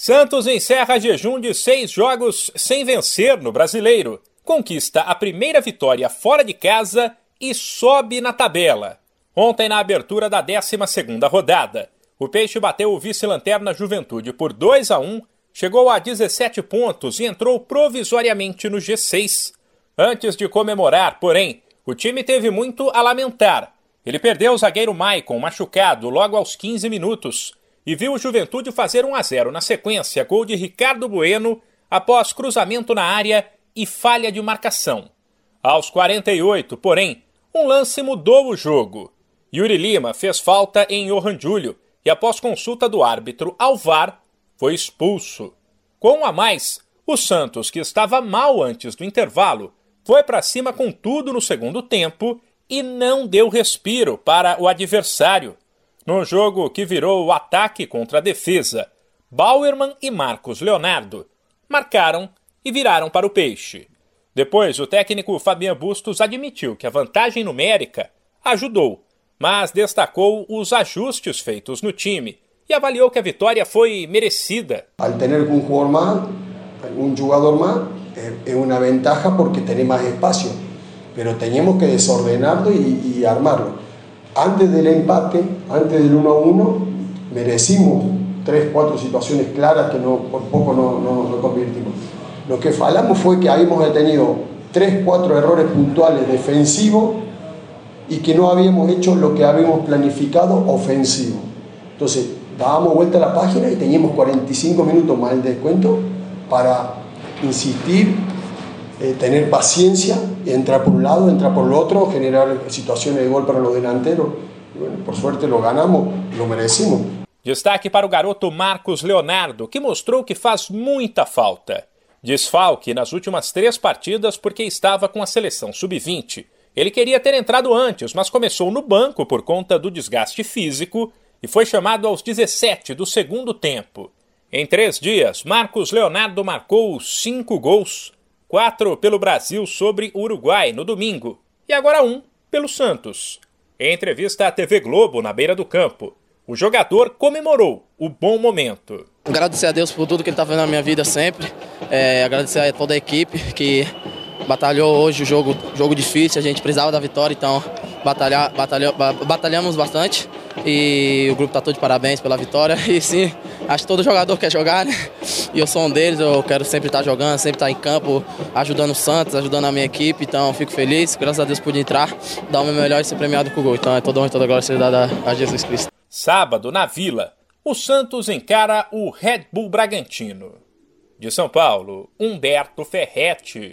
Santos encerra jejum de seis jogos sem vencer no brasileiro, conquista a primeira vitória fora de casa e sobe na tabela. Ontem, na abertura da 12 rodada, o Peixe bateu o vice-lanterna Juventude por 2 a 1, chegou a 17 pontos e entrou provisoriamente no G6. Antes de comemorar, porém, o time teve muito a lamentar. Ele perdeu o zagueiro Maicon machucado logo aos 15 minutos e viu o Juventude fazer 1 a 0 na sequência, gol de Ricardo Bueno após cruzamento na área e falha de marcação. Aos 48, porém, um lance mudou o jogo. Yuri Lima fez falta em Johan Júlio e, após consulta do árbitro ao VAR, foi expulso. Com um a mais, o Santos, que estava mal antes do intervalo, foi para cima com tudo no segundo tempo e não deu respiro para o adversário. Num jogo que virou o ataque contra a defesa, Bauerman e Marcos Leonardo marcaram e viraram para o peixe. Depois, o técnico Fabian Bustos admitiu que a vantagem numérica ajudou, mas destacou os ajustes feitos no time e avaliou que a vitória foi merecida. Al tener um jogador mais, um jogador mais, é uma ventaja porque tem mais espaço, mas temos que desordenarlo e, e armarlo. Antes del empate, antes del 1 a 1, merecimos tres, cuatro situaciones claras que no, por poco no, no, convertimos. Lo que falamos fue que habíamos tenido tres, cuatro errores puntuales defensivos y que no habíamos hecho lo que habíamos planificado ofensivo. Entonces, dábamos vuelta a la página y teníamos 45 minutos más el descuento para insistir eh, tener paciencia, entrar por un lado, entrar por el otro, generar situaciones de gol para los delanteros. Bueno, por suerte lo ganamos, lo merecimos. Destaque para o garoto Marcos Leonardo, que mostrou que faz muita falta. Desfalque nas últimas três partidas porque estava com a seleção sub-20. Ele queria ter entrado antes, mas começou no banco por conta do desgaste físico e foi chamado aos 17 do segundo tempo. Em três dias, Marcos Leonardo marcou cinco gols quatro pelo Brasil sobre Uruguai no domingo e agora um pelo Santos. Em entrevista à TV Globo na beira do campo, o jogador comemorou o bom momento. Agradecer a Deus por tudo que ele está fazendo na minha vida sempre. É, agradecer a toda a equipe que batalhou hoje o jogo, jogo difícil, a gente precisava da vitória, então batalhamos bastante e o grupo está todo de parabéns pela vitória. E sim, acho que todo jogador quer jogar, né? E eu sou um deles, eu quero sempre estar jogando, sempre estar em campo, ajudando o Santos, ajudando a minha equipe. Então fico feliz, graças a Deus pude entrar, dar o meu melhor e ser premiado com o gol. Então é toda honra e toda glória ser dada a Jesus Cristo. Sábado, na Vila, o Santos encara o Red Bull Bragantino. De São Paulo, Humberto Ferretti.